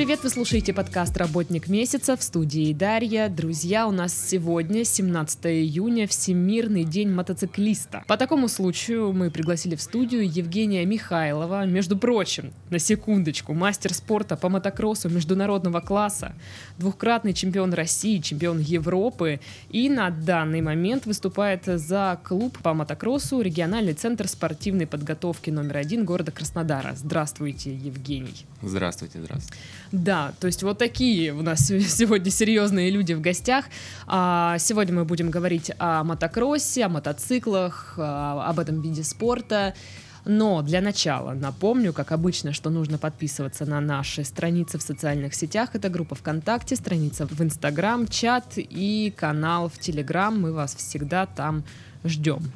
привет! Вы слушаете подкаст «Работник месяца» в студии Дарья. Друзья, у нас сегодня 17 июня, Всемирный день мотоциклиста. По такому случаю мы пригласили в студию Евгения Михайлова, между прочим, на секундочку, мастер спорта по мотокроссу международного класса, двухкратный чемпион России, чемпион Европы и на данный момент выступает за клуб по мотокроссу региональный центр спортивной подготовки номер один города Краснодара. Здравствуйте, Евгений. Здравствуйте, здравствуйте. Да, то есть вот такие у нас сегодня серьезные люди в гостях. А, сегодня мы будем говорить о мотокроссе, о мотоциклах, а, об этом виде спорта. Но для начала напомню, как обычно, что нужно подписываться на наши страницы в социальных сетях. Это группа ВКонтакте, страница в Инстаграм, чат и канал в Телеграм. Мы вас всегда там ждем.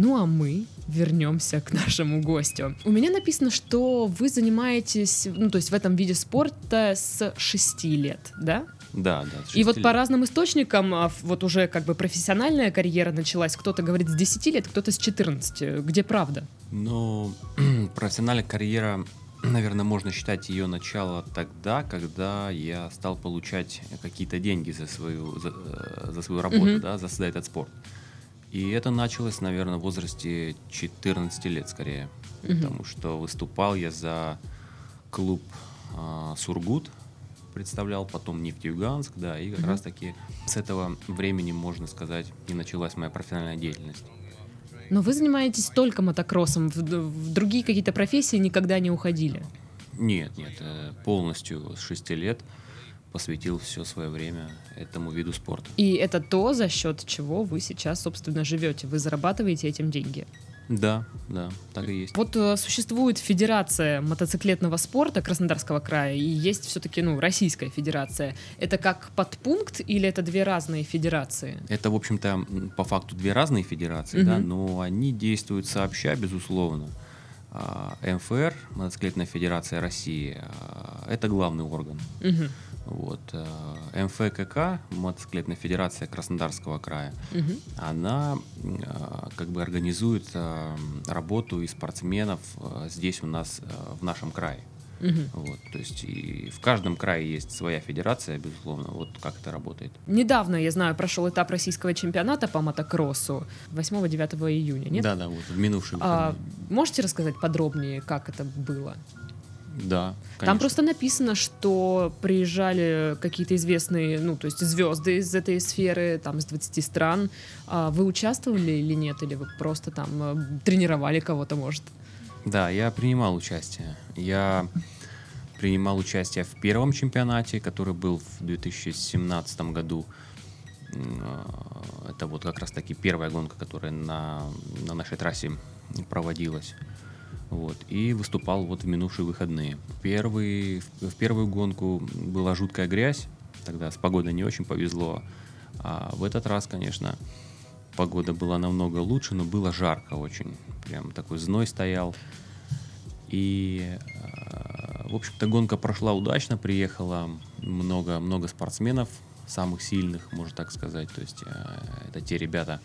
Ну а мы вернемся к нашему гостю. У меня написано, что вы занимаетесь, ну то есть в этом виде спорта с 6 лет, да? Да, да. И вот лет. по разным источникам, а, вот уже как бы профессиональная карьера началась, кто-то говорит с 10 лет, кто-то с 14. Где правда? Ну, профессиональная карьера наверное, можно считать ее начало тогда, когда я стал получать какие-то деньги за свою, за, э, за свою работу, mm-hmm. да, за, за этот спорт. И это началось, наверное, в возрасте 14 лет скорее. Угу. Потому что выступал я за клуб э, Сургут, представлял, потом Нефтеюганск, да, и как угу. раз таки с этого времени, можно сказать, и началась моя профессиональная деятельность. Но вы занимаетесь только мотокроссом, в, в другие какие-то профессии никогда не уходили? Нет, нет, э, полностью с 6 лет посвятил все свое время этому виду спорта. И это то, за счет чего вы сейчас, собственно, живете. Вы зарабатываете этим деньги. Да, да, так и есть. Вот э, существует Федерация мотоциклетного спорта Краснодарского края, и есть все-таки, ну, Российская Федерация. Это как подпункт или это две разные федерации? Это, в общем-то, по факту две разные федерации, угу. да, но они действуют сообща, безусловно. А, МФР, Мотоциклетная Федерация России, а, это главный орган. Угу. Вот. Э, МФКК, Мотоциклетная Федерация Краснодарского края, угу. она э, как бы организует э, работу и спортсменов здесь у нас, в нашем крае. Угу. Вот, то есть и в каждом крае есть своя федерация, безусловно. Вот как это работает. Недавно, я знаю, прошел этап российского чемпионата по мотокроссу 8-9 июня, нет? Да, да, вот в минувший а, Можете рассказать подробнее, как это было? Да. Конечно. Там просто написано, что приезжали какие-то известные, ну, то есть звезды из этой сферы, там, из 20 стран. А вы участвовали или нет? Или вы просто там э, тренировали кого-то, может? Да, я принимал участие. Я принимал участие в первом чемпионате, который был в 2017 году. Это вот как раз таки первая гонка, которая на, на нашей трассе проводилась. Вот, и выступал вот в минувшие выходные. Первый, в первую гонку была жуткая грязь, тогда с погодой не очень повезло. А в этот раз, конечно, погода была намного лучше, но было жарко очень. Прям такой зной стоял. И, а, в общем-то, гонка прошла удачно, приехало много, много спортсменов, самых сильных, можно так сказать. То есть а, это те ребята,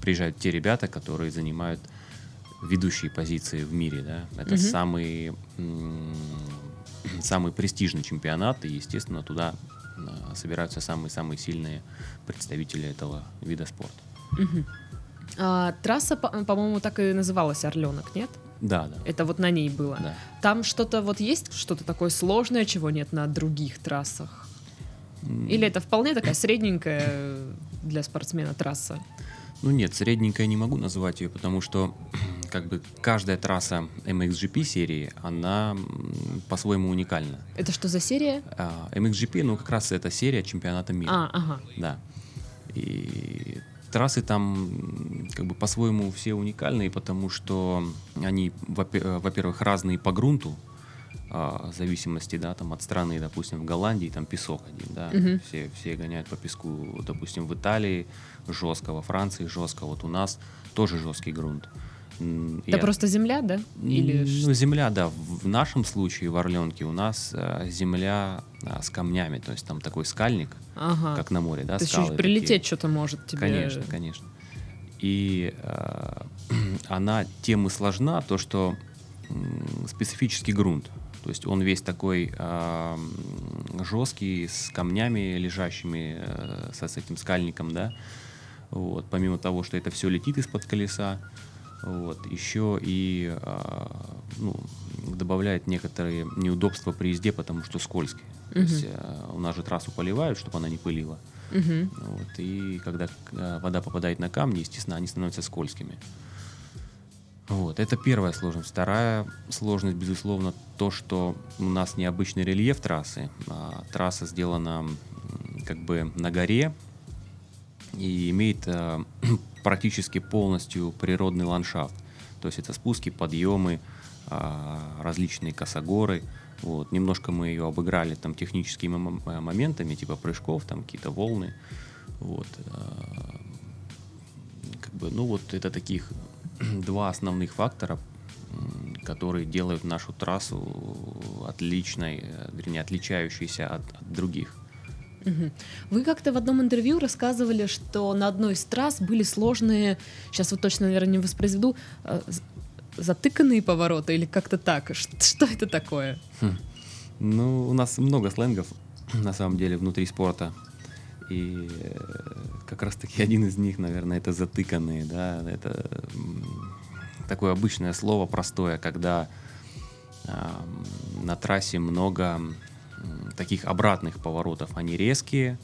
приезжают те ребята, которые занимают ведущие позиции в мире, да, это угу. самый, самый престижный чемпионат, и, естественно, туда а, собираются самые-самые сильные представители этого вида спорта. Угу. А, трасса, по-моему, так и называлась Орленок, нет? Да, да. Это вот на ней было. Да. Там что-то вот есть, что-то такое сложное, чего нет на других трассах? Или это вполне такая средненькая для спортсмена трасса? Ну нет, средненькая не могу назвать ее, потому что как бы каждая трасса MXGP серии, она по-своему уникальна. Это что за серия? А, MXGP, ну как раз это серия чемпионата мира. А, ага. Да. И трассы там как бы по-своему все уникальные, потому что они, во-первых, разные по грунту, а, в зависимости, да, там от страны, допустим, в Голландии там песок один, да, угу. все, все гоняют по песку, допустим, в Италии жестко, во Франции жестко, вот у нас тоже жесткий грунт. Это Я... просто земля, да? Или... Ну, земля, да. В нашем случае в Орленке у нас э, земля э, с камнями, то есть там такой скальник, ага. как на море, да, То есть прилететь что-то может тебе. Конечно, конечно. И э, она тем и сложна, то что э, специфический грунт. То есть он весь такой э, жесткий, с камнями лежащими, э, со, с этим скальником, да. Вот. Помимо того, что это все летит из-под колеса, вот, еще и а, ну, добавляет некоторые неудобства при езде, потому что скользкий. То есть а, у нас же трассу поливают, чтобы она не пылила. Мгм. Вот, и когда а, вода попадает на камни, естественно, они становятся скользкими. Вот, это первая сложность. Вторая сложность, безусловно, то, что у нас необычный рельеф трассы. А трасса сделана как бы на горе и имеет а, практически полностью природный ландшафт. То есть это спуски, подъемы, а, различные косогоры. Вот. Немножко мы ее обыграли там техническими э, моментами, типа прыжков, там какие-то волны. Вот. а, Как бы, ну вот это таких два основных фактора, которые делают нашу трассу отличной, э, вернее, отличающейся от, от других. Вы как-то в одном интервью рассказывали, что на одной из трасс были сложные, сейчас вот точно, наверное, не воспроизведу, э, затыканные повороты или как-то так. Что это такое? Ну, у нас много сленгов, на самом деле, внутри спорта. И э, как раз-таки один из них, наверное, это затыканные, да, это такое обычное слово простое, когда ам, на трассе много таких обратных поворотов, они резкие,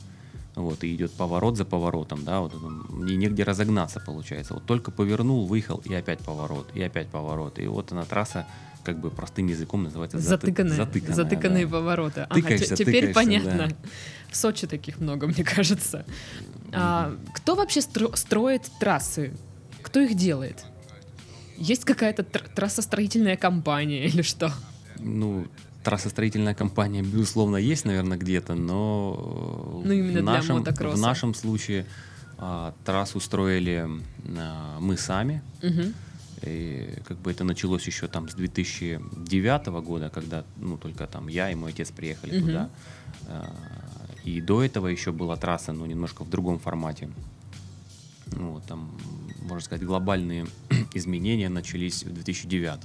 вот, и идет поворот за поворотом, да, вот, и негде разогнаться получается. Вот только повернул, выехал, и опять поворот, и опять поворот. И вот она трасса, как бы простым языком называется заты- Затыканные, затыканная, затыканные да. повороты. Ага, Тыкаешься, теперь тыкаешься, понятно. да. В Сочи таких много, мне кажется. А, кто вообще стро- строит трассы? Кто их делает? Есть какая-то тр- трассостроительная компания или что? Ну, трассостроительная компания, безусловно, есть, наверное, где-то, но Ну, в, нашем, в нашем случае а, трассу строили а, мы сами. Мгм. И как бы это началось еще там с 2009 года, когда ну только там я и мой отец приехали Мгм. туда. А, И до этого еще была трасса, но немножко в другом формате. Ну, там, можно сказать, глобальные изменения начались в 2009.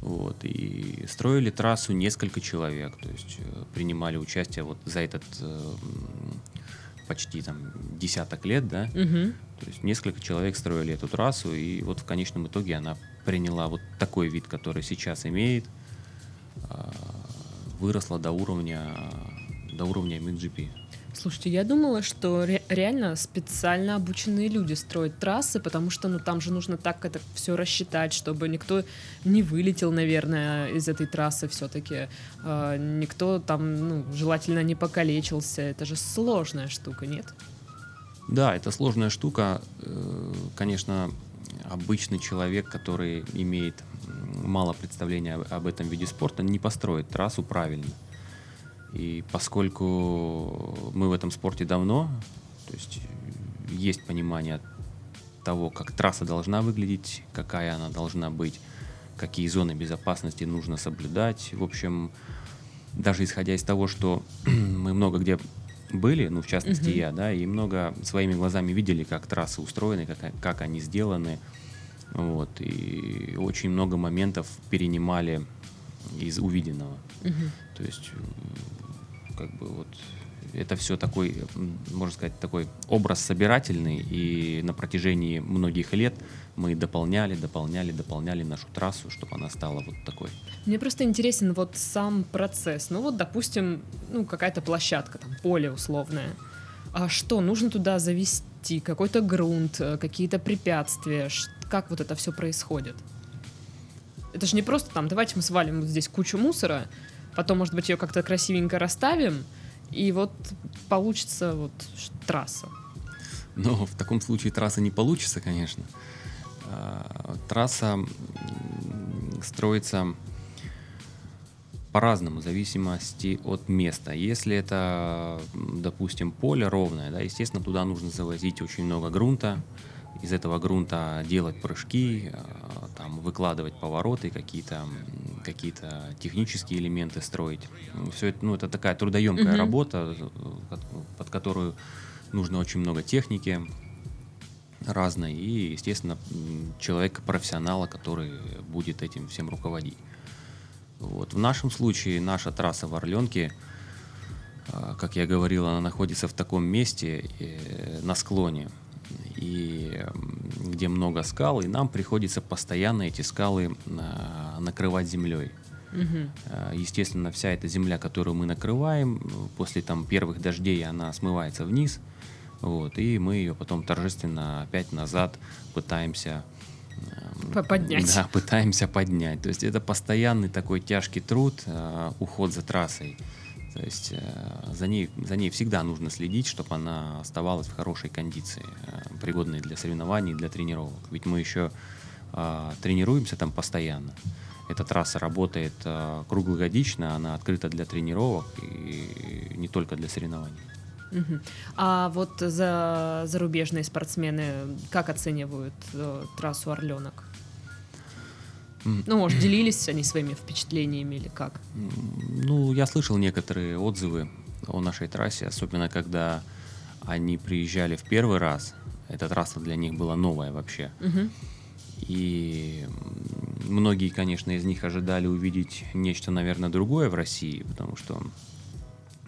Вот, и строили трассу несколько человек, то есть э, принимали участие вот за этот э, почти там десяток лет, да, Мгм. то есть несколько человек строили эту трассу, и вот в конечном итоге она приняла вот такой вид, который сейчас имеет, а, выросла до уровня до уровня MXGP. Слушайте, я думала, что ре- реально специально обученные люди строят трассы, потому что ну там же нужно так это все рассчитать, чтобы никто не вылетел, наверное, из этой трассы все-таки, никто там, ну, желательно не покалечился. Это же сложная штука, нет? Да, это сложная штука. Э, Конечно, обычный человек, который имеет мало представления об этом виде спорта, не построит трассу правильно. И поскольку мы в этом спорте давно, то есть э, есть понимание того, как трасса должна выглядеть, какая она должна быть, какие зоны безопасности нужно соблюдать. В общем, даже исходя из того, что мы много где были, ну, в частности, Мгм. я, да, и много своими глазами видели, как трассы устроены, как, как они сделаны, вот, и очень много моментов перенимали из увиденного. Мгм. То есть, м, как бы вот это все такой, можно сказать, такой образ собирательный, и на протяжении многих лет мы дополняли, дополняли, дополняли нашу трассу, чтобы она стала вот такой. Мне просто интересен вот сам процесс. Ну вот, допустим, ну какая-то площадка, там поле условное. А что, нужно туда завести какой-то грунт, э, какие-то препятствия? Как вот это все происходит? Это же не просто там, давайте мы свалим вот здесь кучу мусора, потом, может быть, ее как-то красивенько расставим, и вот получится вот трасса. Но в таком случае трасса не получится, конечно. А, Трасса строится по-разному, в зависимости от места. Если это, допустим, поле ровное, да, естественно, туда нужно завозить очень много грунта, из этого грунта делать прыжки, а, там, выкладывать повороты, какие-то м, какие-то технические элементы строить. Все это, ну, это такая трудоемкая Мгм. работа, э, под- которую нужно очень много техники разной и, естественно, человека-профессионала, который будет этим всем руководить. Вот. В нашем случае наша трасса в Орленке а, как я говорил, она находится в таком месте э, на склоне, и где много скал, и нам приходится постоянно эти скалы а, накрывать землей. А, Естественно, вся эта земля, которую мы накрываем, э, после там первых дождей она смывается вниз, вот, и мы ее потом торжественно опять назад пытаемся поднять. Да, пытаемся поднять. То есть это постоянный такой тяжкий труд, э, уход за трассой. То есть э, за ней, за ней всегда нужно следить, чтобы она оставалась в хорошей кондиции, э, пригодной для соревнований, для тренировок. Ведь мы еще э, тренируемся там постоянно. Эта трасса работает э, круглогодично, она открыта для тренировок и не только для соревнований. А вот за зарубежные спортсмены как оценивают э, трассу Орленок? Ну, может, делились они своими впечатлениями или как? Ну, я слышал некоторые отзывы о нашей трассе, особенно когда они приезжали в первый раз. Эта трасса для них была новая вообще. И многие, конечно, из них ожидали увидеть нечто, наверное, другое в России, потому что,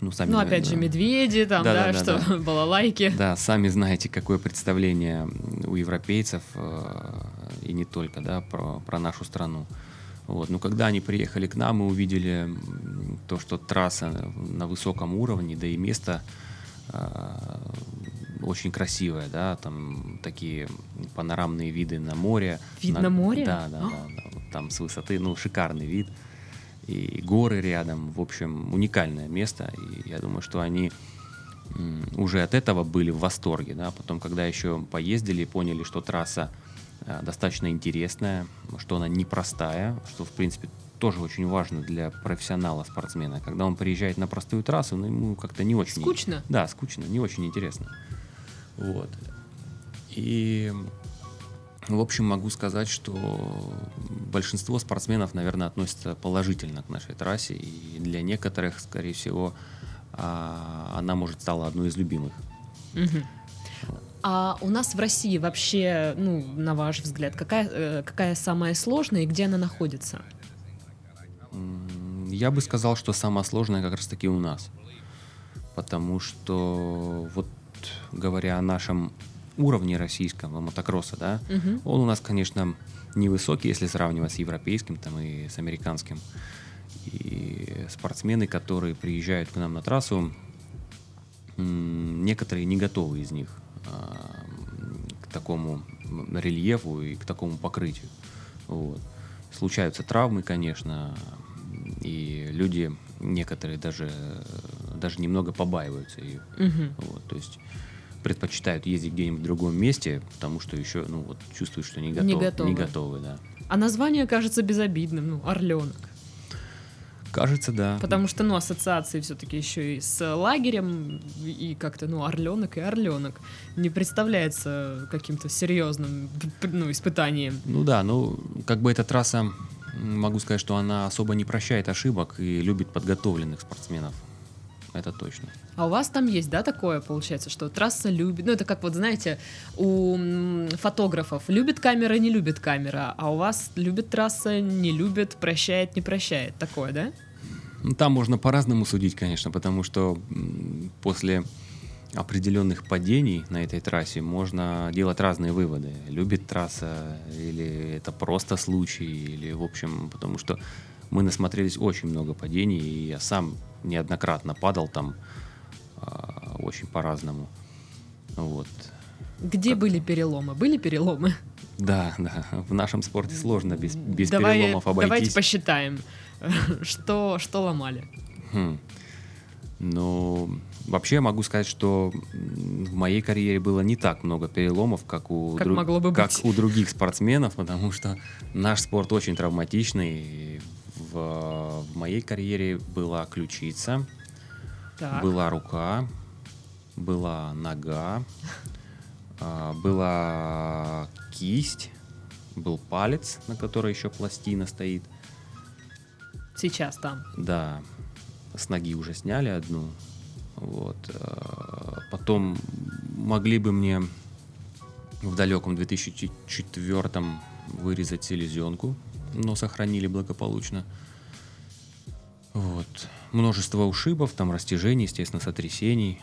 ну, сами... Ну, опять же, наверное, медведи, там, да, Да-да-да-да. что, балалайки. Да, сами знаете, какое представление у европейцев э, и не только, да, про, про нашу страну. Вот. Но когда они приехали к нам, мы увидели то, что трасса на высоком уровне, да и место э, очень красивое, да, там такие панорамные виды на море. Вид на море? Да, да, да, да. Вот Там с высоты, ну, шикарный вид. И горы рядом, в общем, уникальное место. И я думаю, что они уже от этого были в восторге, да, потом, когда еще поездили и поняли, что трасса достаточно интересная, что она непростая, что, в принципе, тоже очень важно для профессионала, спортсмена. Когда он приезжает на простую трассу, ну, ему как-то не очень... Скучно? Да, скучно, не очень интересно. Вот. И, в общем, могу сказать, что большинство спортсменов, наверное, относятся положительно к нашей трассе, и для некоторых, скорее всего, а, она может стала одной из любимых. Мгм. А у нас в России вообще, ну, на ваш взгляд, какая, э, какая самая сложная и где она находится? Я бы сказал, что самое сложное как раз-таки у нас. Потому что, вот говоря о нашем уровне российского мотокросса, да, Мгм. он у нас, конечно, невысокий, если сравнивать с европейским там, и с американским. И спортсмены, которые приезжают к нам на трассу, некоторые не готовы из них к такому рельефу и к такому покрытию. Вот. Случаются травмы, конечно, и люди некоторые даже, даже немного побаиваются ее. Мгм. Вот, то есть предпочитают ездить где-нибудь в другом месте, потому что еще, ну вот, чувствуют, что не, готов, Не готовы. готовы, да. А название кажется безобидным, ну, Орленок. Кажется, да. Потому что, ну, ассоциации все-таки еще и с лагерем, и как-то, ну, Орленок и Орленок не представляется каким-то серьезным, ну, испытанием. Ну да, ну как бы эта трасса, могу сказать, что она особо не прощает ошибок и любит подготовленных спортсменов. Это точно. А у вас там есть, да, такое, получается, что трасса любит... Ну, это как вот, знаете, у фотографов любит камера, не любит камера, а у вас любит трасса, не любит, прощает, не прощает. Такое, да? Ну, там можно по-разному судить, конечно, потому что после определенных падений на этой трассе можно делать разные выводы. Любит трасса или это просто случай, или в общем, потому что мы насмотрелись очень много падений, и я сам неоднократно падал там а, очень по-разному. Вот. Где были переломы? Были переломы? Да, да. В нашем спорте сложно без, без Давай- переломов Давайте обойтись. посчитаем, что, что ломали. Хм. Ну, вообще могу сказать, что в моей карьере было не так много переломов, как у, Как могло бы как быть. у других спортсменов, потому что наш спорт очень травматичный. В моей карьере была ключица, Так. была рука, была нога, а, была кисть, был палец, на которой еще пластина стоит. Сейчас там. Да, с ноги уже сняли одну. Вот. э, Потом могли бы мне в далеком 2004 вырезать селезенку, но сохранили благополучно. Вот. множество ушибов, там растяжений, естественно, сотрясений.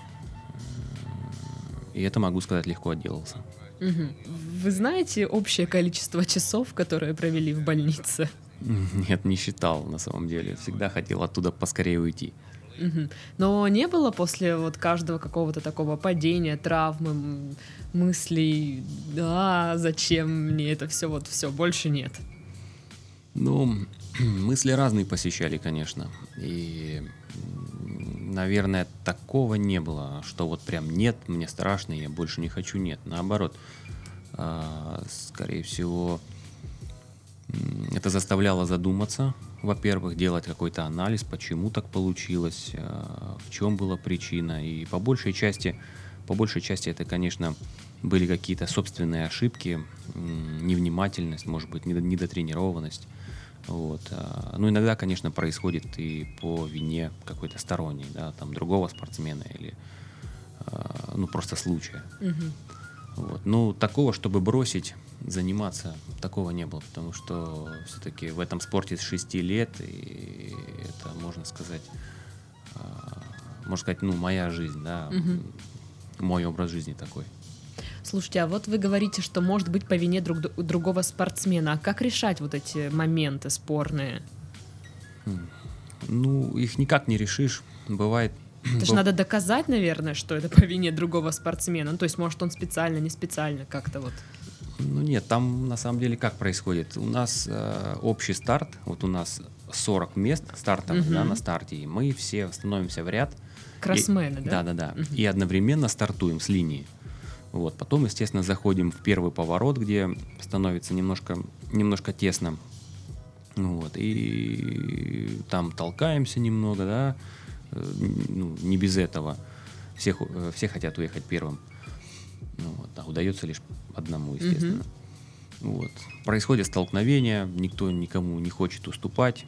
И это, могу сказать, легко отделался. Вы знаете общее количество часов, которые провели в больнице? Нет, не считал на самом деле. Всегда хотел оттуда поскорее уйти. Но не было после вот каждого какого-то такого падения, травмы, мыслей, да, зачем мне это все, вот все, больше нет. Ну, мысли разные посещали, конечно. И, наверное, такого не было, что вот прям нет, мне страшно, я больше не хочу, нет. Наоборот, а, скорее всего, это заставляло задуматься, во-первых, делать какой-то анализ, почему так получилось, а, в чем была причина. И по большей части, по большей части это, конечно, были какие-то собственные ошибки, невнимательность, может быть, недо- недотренированность. Вот. а, Ну, иногда, конечно, происходит и по вине какой-то сторонней, да, там, другого спортсмена или, а, ну, просто случая. Мгм. Вот. Ну, такого, чтобы бросить заниматься, такого не было, потому что все-таки в этом спорте с 6 лет, и это, можно сказать, а, можно сказать, ну, моя жизнь, да, Мгм. мой образ жизни такой. Слушайте, а вот вы говорите, что может быть по вине друг, другого спортсмена. А как решать вот эти моменты спорные? Ну, их никак не решишь. Бывает... Это же быв- надо доказать, наверное, что это по вине другого спортсмена. Ну, то есть, может, он специально, не специально как-то вот. Ну нет, там на самом деле как происходит? У нас э, общий старт, вот у нас 40 мест стартовых да, Мгм. на старте, и мы все становимся в ряд. Кроссмены, да? Да, да, да. И одновременно стартуем с линии. Вот. Потом, естественно, заходим в первый поворот, где становится немножко, немножко тесно. Ну Вот. И там толкаемся немного, да. Э, Ну, не без этого. Все, хо- э, все хотят уехать первым. Ну, вот. А удается лишь одному, естественно. Вот. Происходит столкновение, никто никому не хочет уступать.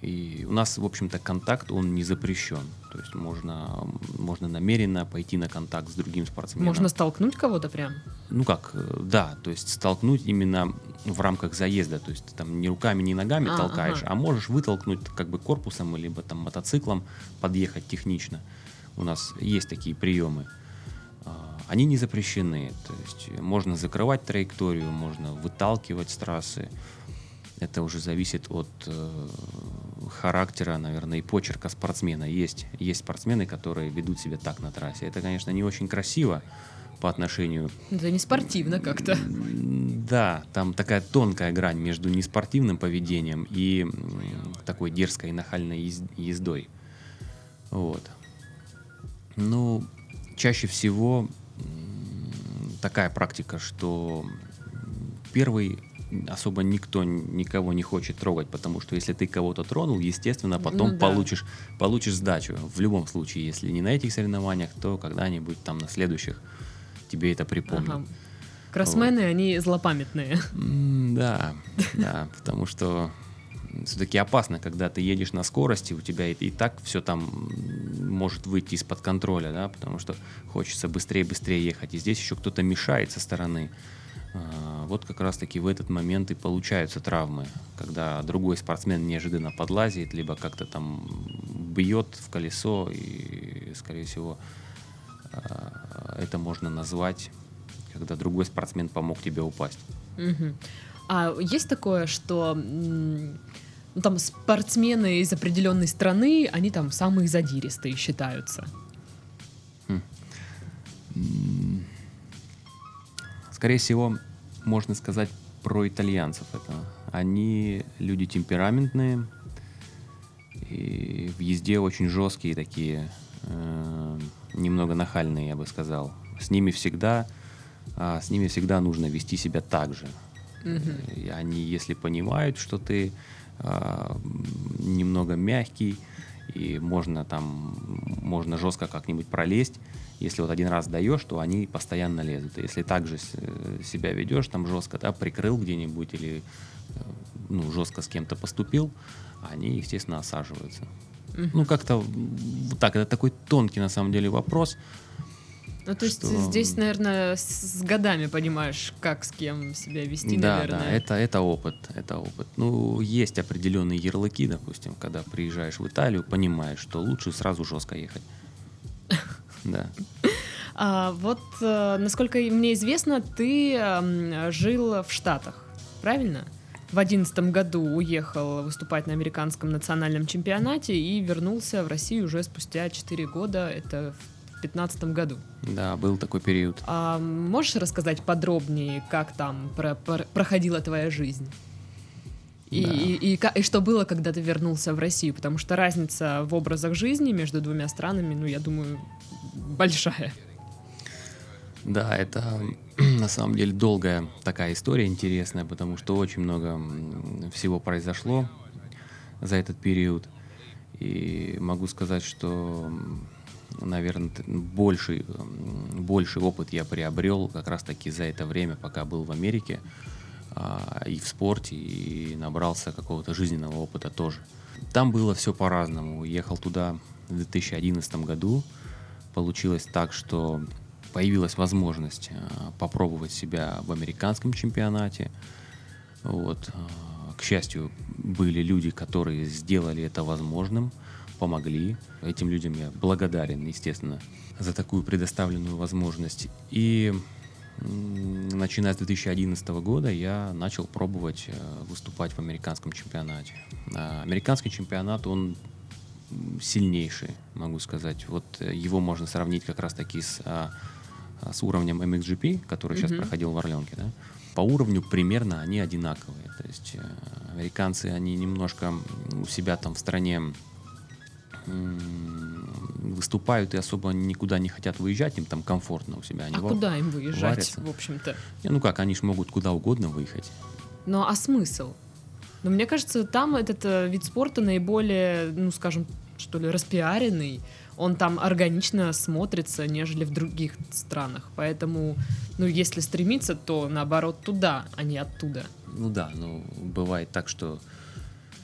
И у нас, в общем-то, контакт, он не запрещен. То есть можно, можно намеренно пойти на контакт с другим спортсменом. Можно столкнуть кого-то прям? Ну как, э, да, то есть столкнуть именно в рамках заезда. То есть ты там не руками, не ногами А, толкаешь, ага. а можешь вытолкнуть как бы корпусом, либо там мотоциклом подъехать технично. У нас есть такие приемы. А, Они не запрещены. То есть можно закрывать траекторию, можно выталкивать с трассы. Это уже зависит от э, характера, наверное, и почерка спортсмена. Есть, есть спортсмены, которые ведут себя так на трассе. Это, конечно, не очень красиво по отношению Это не спортивно как-то. Да, там такая тонкая грань между неспортивным поведением и такой дерзкой и нахальной ез- ездой. Вот. Ну, чаще всего такая практика, что первый особо никто никого не хочет трогать, потому что если ты кого-то тронул, естественно, потом Ну да. получишь, получишь сдачу. В любом случае, если не на этих соревнованиях, то когда-нибудь там на следующих тебе это припомнят. Ага. Кроссмены, они злопамятные. Да, да, потому что все-таки опасно, когда ты едешь на скорости, у тебя и, и так все там может выйти из-под контроля, да, потому что хочется быстрее-быстрее ехать, и здесь еще кто-то мешает со стороны. А, Вот как раз-таки в этот момент и получаются травмы, когда другой спортсмен неожиданно подлазит, либо как-то там бьет в колесо, и, скорее всего, а, это можно назвать, когда другой спортсмен помог тебе упасть. Мгм. А есть такое, что ну, там спортсмены из определенной страны, они там самые задиристые считаются. Скорее всего, можно сказать про итальянцев это. Они люди темпераментные и в езде очень жесткие такие, э, немного нахальные, я бы сказал. С ними всегда, а, с ними всегда нужно вести себя так же. И они, если понимают, что ты м, немного мягкий, и можно там, можно жестко как-нибудь пролезть, если вот один раз даешь, то они постоянно лезут. Если так же э, себя ведешь, там жестко, да, прикрыл где-нибудь или э, ну, жестко с кем-то поступил, они, естественно, осаживаются. Ну, как-то вот так, это такой тонкий на самом деле вопрос. Ну, то есть что- здесь, наверное, с, с годами понимаешь, как с кем себя вести, да, наверное. да, это, это опыт, это опыт. Ну, есть определенные ярлыки, допустим, когда приезжаешь в Италию, понимаешь, что лучше сразу жестко ехать. Да. А, вот, э, насколько и мне известно, ты эм, жил в Штатах, правильно? В одиннадцатом году уехал выступать на американском национальном чемпионате и вернулся в Россию уже спустя 4 года, это в пятнадцатом году. Да, был такой период. А можешь рассказать подробнее, как там про- про- проходила твоя жизнь? И, Да. и, и ка- и что было, когда ты вернулся в Россию? Потому что разница в образах жизни между двумя странами, ну, я думаю, большая. Да, это на самом деле долгая такая история интересная, потому что очень много всего произошло за этот период. И могу сказать, что, наверное, больший, больший опыт я приобрел как раз-таки за это время, пока был в Америке а, и в спорте, и набрался какого-то жизненного опыта тоже. Там было все по-разному. Ехал туда в 2011 году. Получилось так, что появилась возможность а, попробовать себя в американском чемпионате. Вот. а, К счастью, были люди, которые сделали это возможным, помогли. Этим людям я благодарен, естественно, за такую предоставленную возможность. И начиная с 2011 года я начал пробовать э, выступать в американском чемпионате. Американский чемпионат, он сильнейший, могу сказать. Вот э, его можно сравнить как раз-таки с, а, а, с уровнем MXGP, который сейчас Мгм. проходил в Орленке. Да? По уровню примерно они одинаковые. То есть э, американцы, они немножко у себя там в стране выступают и особо никуда не хотят выезжать, им там комфортно у себя. Они а во- куда им выезжать, варятся. в общем-то? Не, ну как, они ж могут куда угодно выехать. Ну, а смысл? Ну, мне кажется, там этот э, вид спорта наиболее, ну, скажем, что ли, распиаренный. Он там органично смотрится, нежели в других странах. Поэтому, ну, если стремиться, то наоборот туда, а не оттуда. Ну да, ну бывает так, что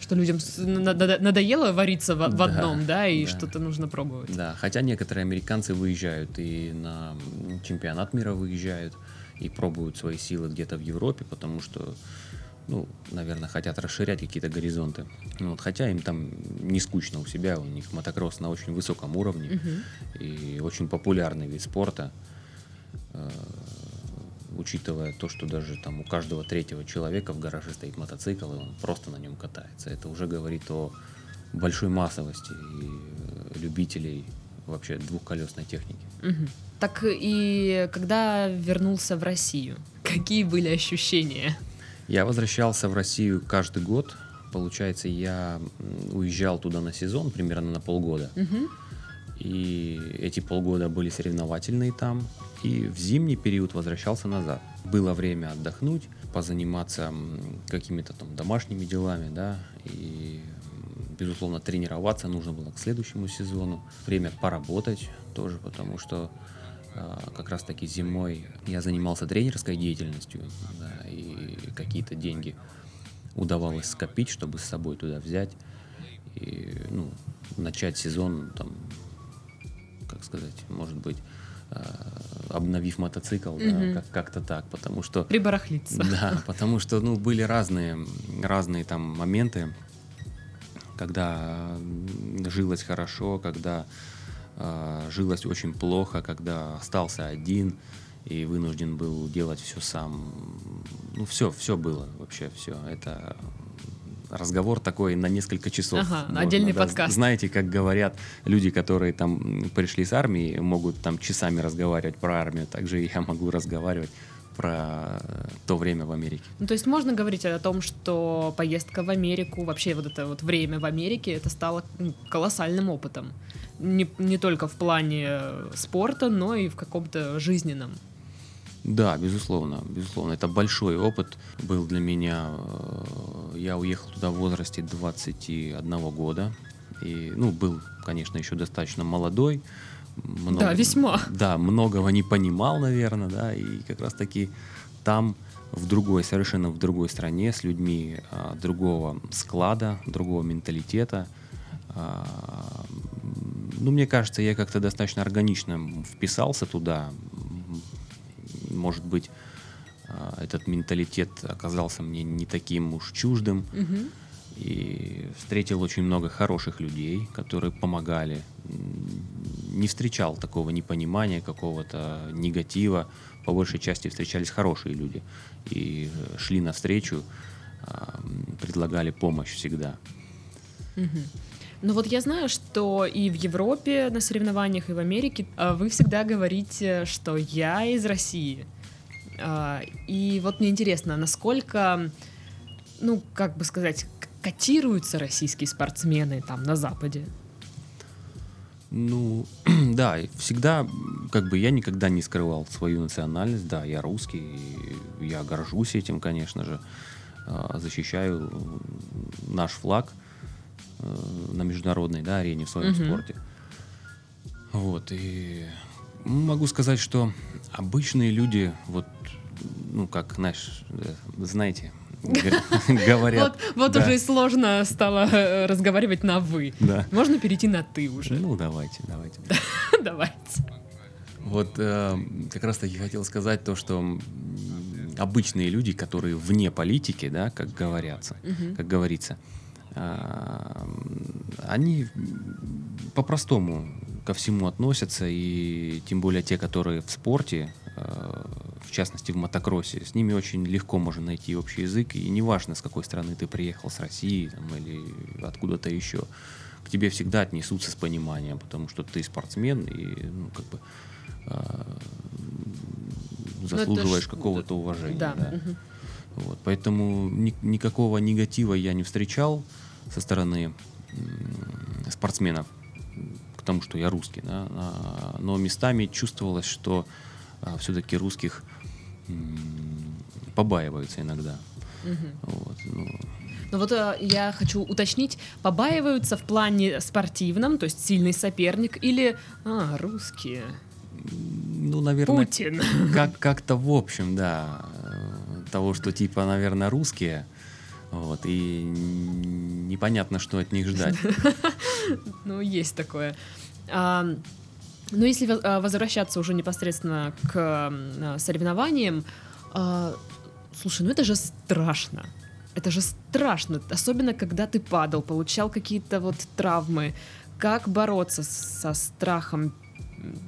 Что людям надоело вариться в, Да, одном, да, и да. что-то нужно пробовать. Да, хотя некоторые американцы выезжают и на м, чемпионат мира выезжают и пробуют свои силы где-то в Европе, потому что, ну, наверное, хотят расширять какие-то горизонты. Ну, вот, хотя им там не скучно у себя, у них мотокросс на очень высоком уровне Мгм. и очень популярный вид спорта, э, учитывая то, что даже там у каждого третьего человека в гараже стоит мотоцикл, и он просто на нем катается. Это уже говорит о большой массовости и э, любителей вообще двухколесной техники. Мгм. Так и когда вернулся в Россию, какие были ощущения? Я возвращался в Россию каждый год. Получается, я уезжал туда на сезон, примерно на полгода. И эти полгода были соревновательные там. И в зимний период возвращался назад. Было время отдохнуть, позаниматься какими-то там домашними делами, да, и, безусловно, тренироваться нужно было к следующему сезону. Время поработать тоже, потому что а, как раз таки зимой я занимался тренерской деятельностью, да, и какие-то деньги удавалось скопить, чтобы с собой туда взять и ну, начать сезон там как сказать, может быть, э, обновив мотоцикл, да, Мгм. как- как-то так, потому что, Прибарахлиться. да, потому что, ну, были разные, разные там моменты, когда жилось хорошо, когда э, жилось очень плохо, когда остался один и вынужден был делать все сам. Ну, все, все было вообще, все. Это разговор такой на несколько часов. Ага, можно, отдельный да. подкаст. Знаете, как говорят люди, которые там пришли с армии, могут там часами разговаривать про армию, также я могу разговаривать про то время в Америке. Ну, то есть можно говорить о том, что поездка в Америку, вообще вот это вот время в Америке, это стало ну, колоссальным опытом. Не, не только в плане спорта, но и в каком-то жизненном. Да, безусловно, безусловно. Это большой опыт был для меня. Я уехал туда в возрасте 21 года. И, ну, был, конечно, еще достаточно молодой. Много- Да, весьма. Да, многого не понимал, наверное, да. И как раз-таки там, в другой, совершенно в другой стране, с людьми а, другого склада, другого менталитета, а, ну, мне кажется, я как-то достаточно органично вписался туда. Может быть, а, этот менталитет оказался мне не таким уж чуждым. Угу. И встретил очень много хороших людей, которые помогали. Не встречал такого непонимания, какого-то негатива. По большей части встречались хорошие люди. И шли навстречу, а, предлагали помощь всегда. Угу. Ну вот я знаю, что и в Европе на соревнованиях, и в Америке а, вы всегда говорите, что я из России. А, и вот мне интересно, насколько, ну, как бы сказать, котируются российские спортсмены там на Западе? Ну, да, всегда, как бы я никогда не скрывал свою национальность, да, я русский, я горжусь этим, конечно же, а, защищаю наш флаг э, на международной да, арене в своем угу. спорте. Вот, и могу сказать, что обычные люди, вот, ну, как, знаешь, э, знаете, говорят. Вот, вот да. уже сложно стало э, разговаривать на «вы». Да. Можно перейти на «ты» уже. Ну, давайте, давайте. Давайте. Вот э, как раз-таки хотел сказать то, что обычные люди, которые вне политики, да, как говорятся, угу. как говорится, э, они по-простому ко всему относятся, и тем более те, которые в спорте, э, в частности в мотокроссе, с ними очень легко можно найти общий язык, и неважно, с какой страны ты приехал, с России там, или откуда-то еще, к тебе всегда отнесутся с пониманием, потому что ты спортсмен, и ну, как бы э, заслуживаешь какого-то уважения. Да. Да. Угу. Вот, поэтому ни, никакого негатива я не встречал со стороны спортсменов к тому, что я русский, да, а, но местами чувствовалось, что а, все-таки русских побаиваются иногда. Угу. Вот, ну. Но вот э, я хочу уточнить, побаиваются в плане спортивном, то есть сильный соперник, или а, русские? Ну, наверное, Путин. Как, как-то в общем, да, того, что типа, наверное, русские, вот, и непонятно, что от них ждать. Ну, есть такое. А, но если а, возвращаться уже непосредственно к а, соревнованиям, слушай, ну это же страшно. Это же страшно, особенно когда ты падал, получал какие-то вот травмы. Как бороться со страхом?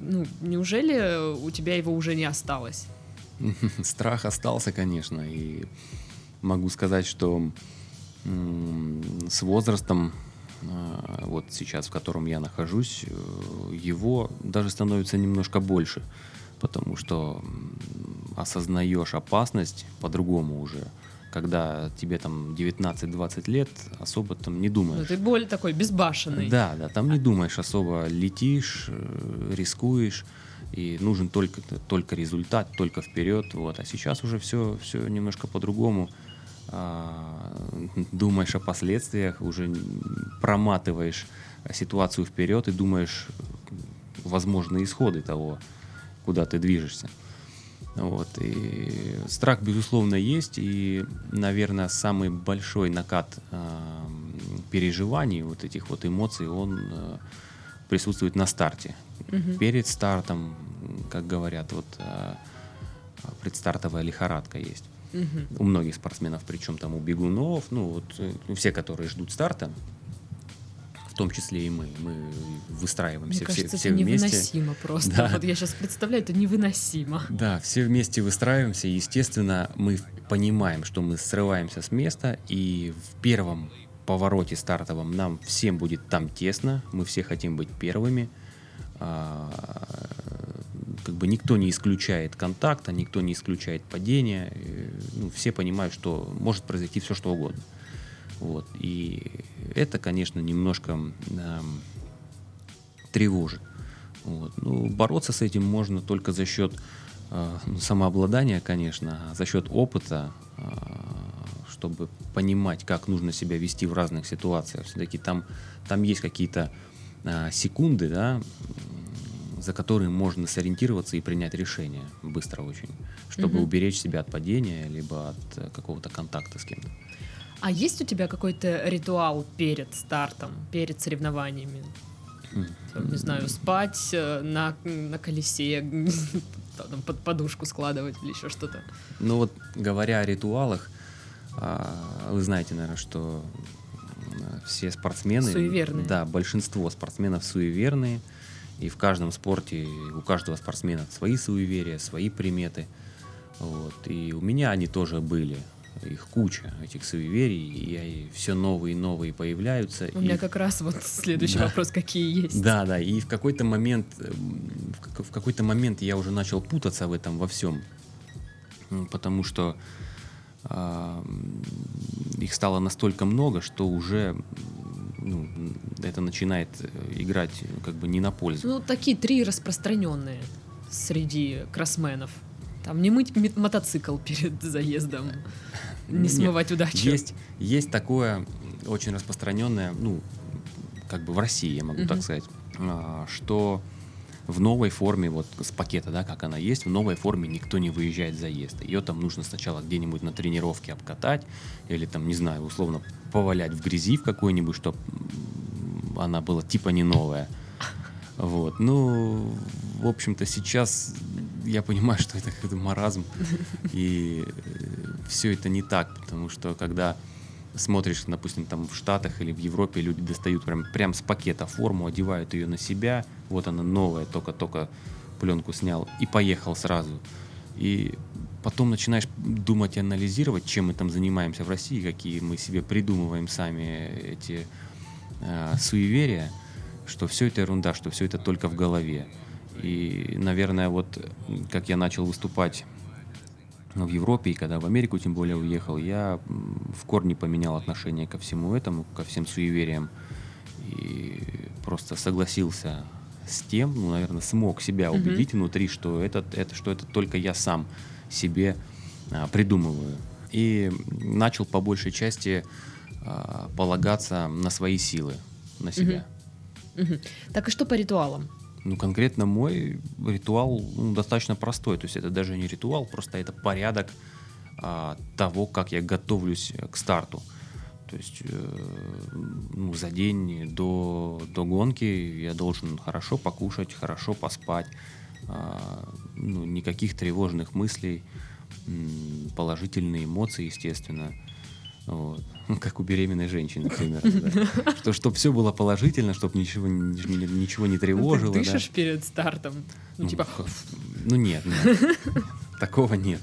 Ну, неужели у тебя его уже не осталось? Страх остался, конечно, и могу сказать, что с возрастом а, вот сейчас, в котором я нахожусь, э, его даже становится немножко больше, потому что осознаешь опасность по-другому уже. Когда тебе там 19-20 лет, особо там не думаешь. Ну, ты более такой безбашенный. Да, да, там не думаешь особо, летишь, э, рискуешь, и нужен только, только результат, только вперед. Вот. А сейчас уже все, все немножко по-другому. А, думаешь о последствиях, уже проматываешь ситуацию вперед и думаешь возможные исходы того, куда ты движешься. Вот. И страх, безусловно, есть. И, наверное, самый большой накат э, переживаний, вот этих вот эмоций, он э, присутствует на старте. Угу. Перед стартом, как говорят, вот э, предстартовая лихорадка есть. Угу. У многих спортсменов, причем там у бегунов, ну вот э, все, которые ждут старта, в том числе и мы, мы выстраиваемся Мне кажется, все, все это вместе. невыносимо просто. Да. Вот я сейчас представляю, это невыносимо. Да, все вместе выстраиваемся, и, естественно, мы понимаем, что мы срываемся с места, и в первом повороте стартовом нам всем будет там тесно, мы все хотим быть первыми. А, как бы никто не исключает контакта, никто не исключает падения. Ну, все понимают, что может произойти все, что угодно. Вот. И это, конечно, немножко э, тревожит. Вот. Ну, бороться с этим можно только за счет э, самообладания, конечно, за счет опыта, э, чтобы понимать, как нужно себя вести в разных ситуациях. Все-таки там, там есть какие-то э, секунды, да, за которые можно сориентироваться и принять решение быстро очень, чтобы угу. уберечь себя от падения, либо от э, какого-то контакта с кем-то. А есть у тебя какой-то ритуал перед стартом, перед соревнованиями? Там, не знаю, спать э, на, на колесе, там, под подушку складывать или еще что-то. Ну вот, говоря о ритуалах, а, вы знаете, наверное, что все спортсмены... Суеверные. Да, большинство спортсменов суеверные. И в каждом спорте у каждого спортсмена свои суеверия, свои приметы. Вот. И у меня они тоже были. Их куча, этих суеверий. И все новые и новые появляются. У и меня как раз вот следующий Да. вопрос, какие есть. Да, да, и в какой-то момент, эм, в как- в какой-то момент я уже начал путаться в этом во всем, М, потому что м, их стало настолько много, что уже ну, это начинает э, играть э, как бы не на пользу. Ну, такие три распространенные среди кроссменов. Там не мыть мотоцикл перед заездом, не Нет, смывать удачу. Есть, есть такое очень распространенное, ну, как бы в России, я могу так сказать, а, что в новой форме, вот с пакета, да, как она есть, в новой форме никто не выезжает в заезд. Ее там нужно сначала где-нибудь на тренировке обкатать, или там, не знаю, условно повалять в грязи в какой-нибудь, чтобы она была типа не новая. Вот. Ну, в общем-то, сейчас я понимаю, что это какой-то маразм, и все это не так, потому что когда смотришь, допустим, там в Штатах или в Европе люди достают прям, прям с пакета форму, одевают ее на себя, вот она новая, только-только пленку снял и поехал сразу. И потом начинаешь думать и анализировать, чем мы там занимаемся в России, какие мы себе придумываем сами эти э, суеверия, что все это ерунда, что все это только в голове. И, наверное, вот как я начал выступать в Европе, и когда в Америку тем более уехал, я в корне поменял отношение ко всему этому, ко всем суевериям. И просто согласился с тем, ну, наверное, смог себя убедить внутри, что это, это, что это только я сам себе а, придумываю. И начал по большей части а, полагаться на свои силы, на себя. Мгм. Так и что по ритуалам? Ну, конкретно мой ритуал ну, достаточно простой. То есть это даже не ритуал, просто это порядок а, того, как я готовлюсь э, к старту. То есть э, ну, за день до, до гонки я должен хорошо покушать, хорошо поспать, а, ну, никаких тревожных мыслей, положительные эмоции, естественно. Вот. Ну, Как у беременной женщины, примерно. да. Что, чтобы все было положительно, чтобы ничего, не- ничего не Ну, тревожило. Ты да. дышишь перед стартом? Ну, Ну, типа, Ну нет, нет. Такого нет.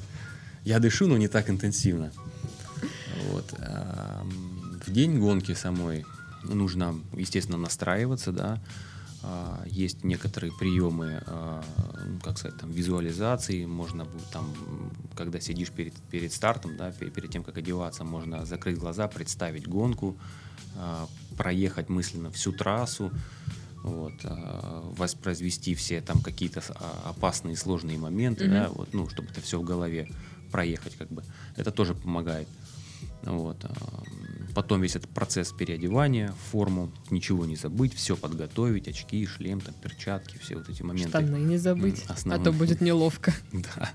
Я дышу, но не так интенсивно. Вот. ам, В день гонки самой нужно, естественно, настраиваться, да. А, Есть некоторые приемы, а, ну, как сказать, там, визуализации. Можно будет там, когда сидишь перед, перед стартом, да, пе- перед тем, как одеваться, можно закрыть глаза, представить гонку, а, проехать мысленно всю трассу, вот, воспроизвести все там какие-то опасные сложные моменты, Мгм. да, вот, ну, чтобы это все в голове проехать, как бы. Это тоже помогает. Вот. Потом весь этот процесс переодевания форму, ничего не забыть, все подготовить, очки, шлем, там, перчатки, все вот эти моменты. штаны не забыть, М, а то будет неловко. Да.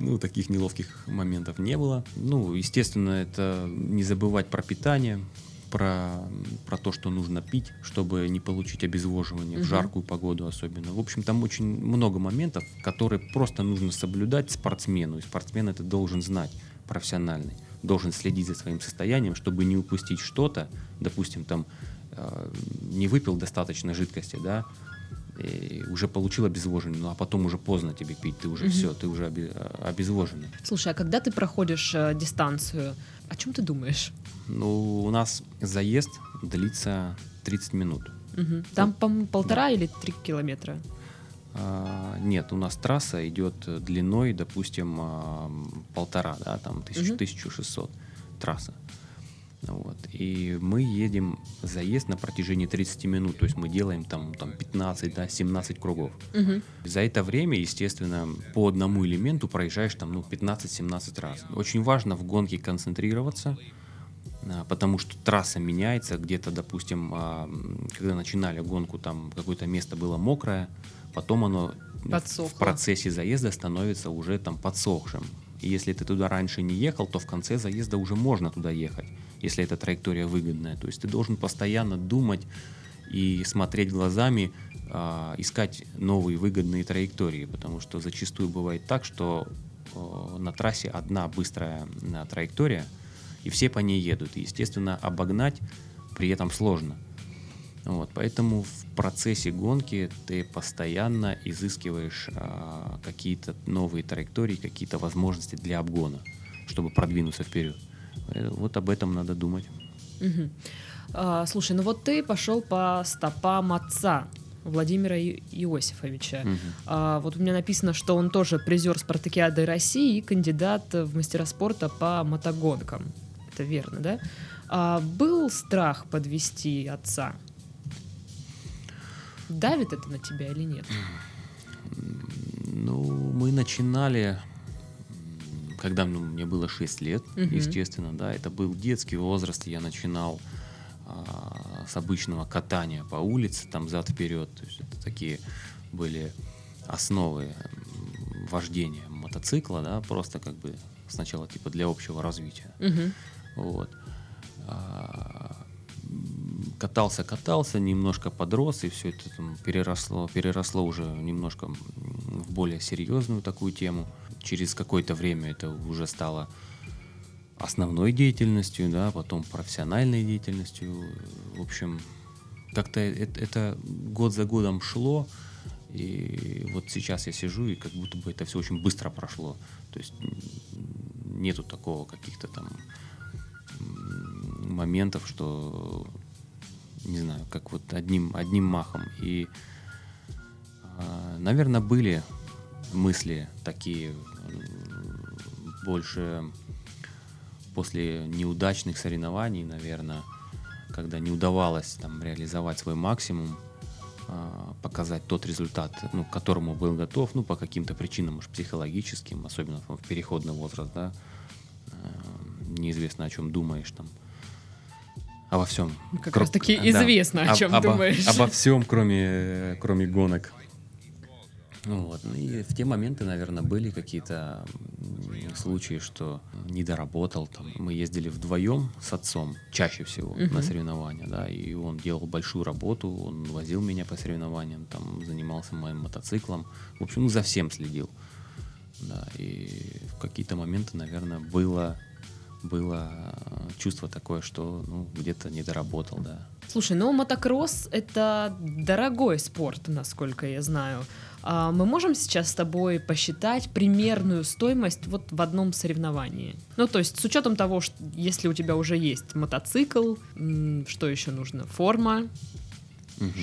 Ну, таких неловких моментов не было. Ну, естественно, это не забывать про питание, про, про то, что нужно пить, чтобы не получить обезвоживание Мгм. в жаркую погоду особенно. В общем, там очень много моментов, которые просто нужно соблюдать спортсмену. И спортсмен это должен знать, профессиональный. Должен следить за своим состоянием, чтобы не упустить что-то. Допустим, там э, не выпил достаточно жидкости, да, и уже получил обезвоживание, ну а потом уже поздно тебе пить, ты уже Мгм. все, ты уже обе- а, обезвоженный. Слушай, а когда ты проходишь э, дистанцию, о чем ты думаешь? Ну, у нас заезд длится 30 минут. Мгм. Там, по-моему, полтора или три километра. А, нет, у нас трасса идет длиной, допустим, полтора, да, там тысяч- Мгм. 1600 трасса. Вот. И мы едем заезд на протяжении 30 минут, то есть мы делаем там, там 15, да, 17 кругов. Мгм. За это время, естественно, по одному элементу проезжаешь там ну, 15-17 раз. Очень важно в гонке концентрироваться, а, потому что трасса меняется. Где-то, допустим, когда начинали гонку, там какое-то место было мокрое, потом оно в- Подсохло. в процессе заезда становится уже там подсохшим. И если ты туда раньше не ехал, то в конце заезда уже можно туда ехать, если эта траектория выгодная. То есть ты должен постоянно думать и смотреть глазами, а, искать новые выгодные траектории, потому что зачастую бывает так, что на трассе одна быстрая траектория, и все по ней едут. И, естественно, обогнать при этом сложно. Вот, поэтому в процессе гонки ты постоянно изыскиваешь а, какие-то новые траектории, какие-то возможности для обгона, чтобы продвинуться вперед. Э, вот об этом надо думать. Угу. А, слушай, ну вот ты пошел по стопам отца. Владимира Иосифовича. Угу. А, вот у меня написано, что он тоже призер Спартакиады России и кандидат в мастера спорта по мотогонкам. Это верно, да? А, был страх подвести отца? Давит это на тебя или нет? Ну, мы начинали, когда ну, мне было 6 лет, угу. естественно, да, это был детский возраст, я начинал а, с обычного катания по улице, там зад-вперед, то есть это такие были основы вождения мотоцикла, да, просто как бы сначала типа для общего развития. Угу. Вот. А, катался, катался, немножко подрос, и все это там переросло, переросло уже немножко в более серьезную такую тему. Через какое-то время это уже стало основной деятельностью, да, потом профессиональной деятельностью. В общем, как-то это, это год за годом шло, и вот сейчас я сижу, и как будто бы это все очень быстро прошло. То есть нету такого каких-то там моментов, что не знаю, как вот одним, одним махом. И, э, наверное, были мысли такие больше после неудачных соревнований, наверное, когда не удавалось там реализовать свой максимум, э, показать тот результат, ну, к которому был готов, ну, по каким-то причинам, может, психологическим, особенно в переходный возраст, да, э, неизвестно, о чем думаешь там, Обо всем. Как Кро... раз таки известно, да. о чем Об, думаешь. Обо, обо всем, кроме, кроме гонок. Вот. Ну и в те моменты, наверное, были какие-то случаи, что не доработал. Там. Мы ездили вдвоем с отцом, чаще всего, uh-huh. на соревнования, да, и он делал большую работу, он возил меня по соревнованиям, там, занимался моим мотоциклом. В общем, ну, за всем следил. Да, и в какие-то моменты, наверное, было было чувство такое, что ну, где-то не доработал, да. Слушай, ну мотокросс это дорогой спорт, насколько я знаю. А мы можем сейчас с тобой посчитать примерную стоимость вот в одном соревновании? Ну, то есть с учетом того, что если у тебя уже есть мотоцикл, что еще нужно? Форма, угу.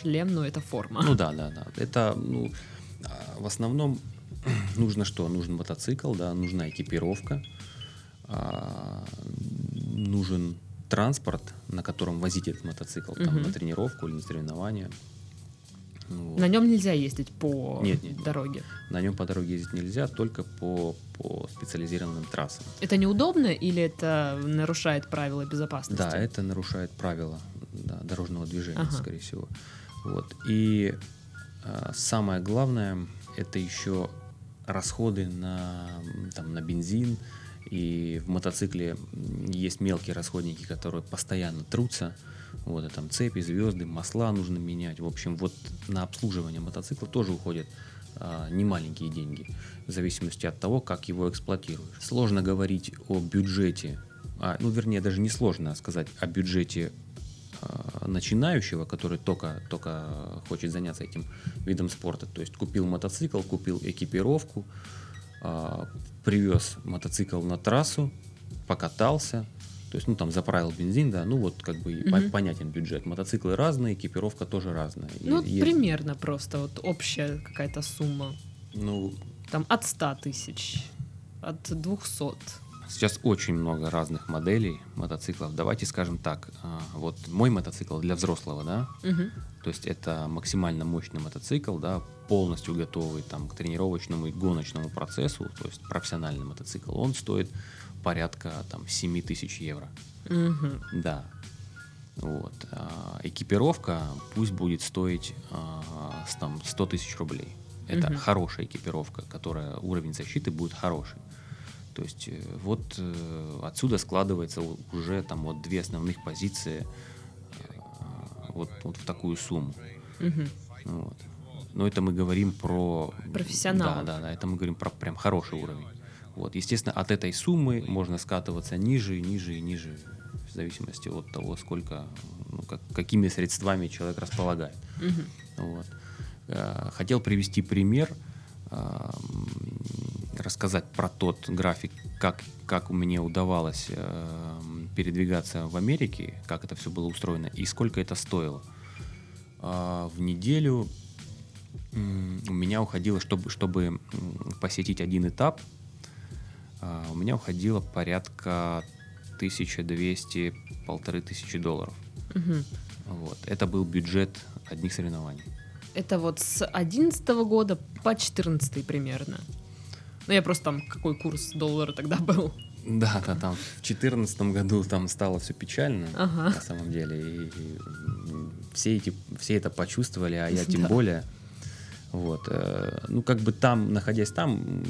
шлем, ну это форма. Ну да, да, да. Это, ну, а, в основном нужно что? Нужен мотоцикл, да, нужна экипировка, а, нужен транспорт, на котором возить этот мотоцикл, там, угу. на тренировку или на соревнования. Вот. На нем нельзя ездить по нет, нет, дороге. На нем по дороге ездить нельзя, только по, по специализированным трассам. Это неудобно или это нарушает правила безопасности? Да, это нарушает правила да, дорожного движения, ага. скорее всего. Вот. И а, самое главное, это еще расходы на, там, на бензин, и в мотоцикле есть мелкие расходники, которые постоянно трутся. Вот, и там цепи, звезды, масла нужно менять. В общем, вот на обслуживание мотоцикла тоже уходят а, немаленькие деньги, в зависимости от того, как его эксплуатируешь. Сложно говорить о бюджете, а, ну, вернее, даже не сложно сказать о бюджете а, начинающего, который только, только хочет заняться этим видом спорта. То есть купил мотоцикл, купил экипировку, а, привез мотоцикл на трассу, покатался, то есть, ну, там, заправил бензин, да, ну, вот, как бы, угу. понятен бюджет. Мотоциклы разные, экипировка тоже разная. Ну, есть... примерно просто, вот, общая какая-то сумма. Ну... Там, от 100 тысяч, от 200. Сейчас очень много разных моделей мотоциклов. Давайте скажем так, а, вот мой мотоцикл для взрослого, да, угу. То есть это максимально мощный мотоцикл, да, полностью готовый там к тренировочному и гоночному процессу, то есть профессиональный мотоцикл, он стоит порядка там 7 тысяч евро. Угу. Да. Вот. А, экипировка пусть будет стоить а, там 100 тысяч рублей. Это угу. хорошая экипировка, которая уровень защиты будет хороший. То есть э, вот э, отсюда складывается уже там вот две основных позиции вот, вот в такую сумму. Мгм. Вот. Но это мы говорим про... Профессионалов. Да, да, да, это мы говорим про прям хороший уровень. Вот. Естественно, от этой суммы можно скатываться ниже и ниже и ниже, в зависимости от того, сколько, ну, как, какими средствами человек располагает. Мгм. Вот. Э, Хотел привести пример, э, рассказать про тот график, как, как мне удавалось э, передвигаться в Америке, как это все было устроено и сколько это стоило. А, В неделю у меня уходило, чтобы, чтобы посетить один этап, а, у меня уходило порядка 1200 полторы тысячи долларов. Мгм. Вот. Это был бюджет одних соревнований. Это вот с 11 года по 14 примерно. Ну, я просто там, какой курс доллара тогда был. Да, да, там в 2014 году там стало все печально, Ага. на самом деле. И, и, все, эти, все это почувствовали, а я тем Да. более. Вот. э, Ну, как бы там, находясь там,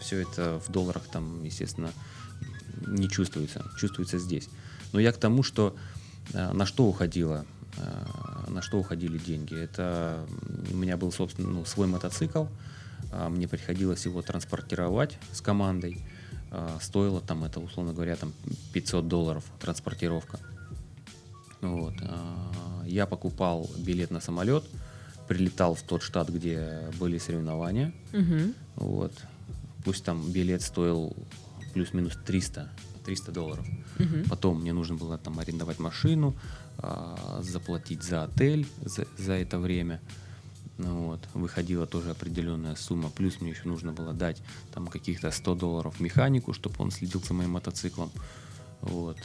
все это в долларах там, естественно, не чувствуется. Чувствуется здесь. Но я к тому, что э, на что уходило, э, на что уходили деньги. Это у меня был, собственно, ну, свой мотоцикл. А, Мне приходилось его транспортировать с командой. А, Стоило там это, условно говоря, там 500 долларов транспортировка. Вот. а, Я покупал билет на самолет, прилетал в тот штат, где были соревнования. Мгм. Вот. Пусть там билет стоил плюс-минус 300, 300 долларов. Мгм. Потом мне нужно было там арендовать машину, заплатить за отель за, за это время. Ну вот, выходила тоже определенная сумма. Плюс мне еще нужно было дать там каких-то 100 долларов механику, чтобы он следил за моим мотоциклом. Вот.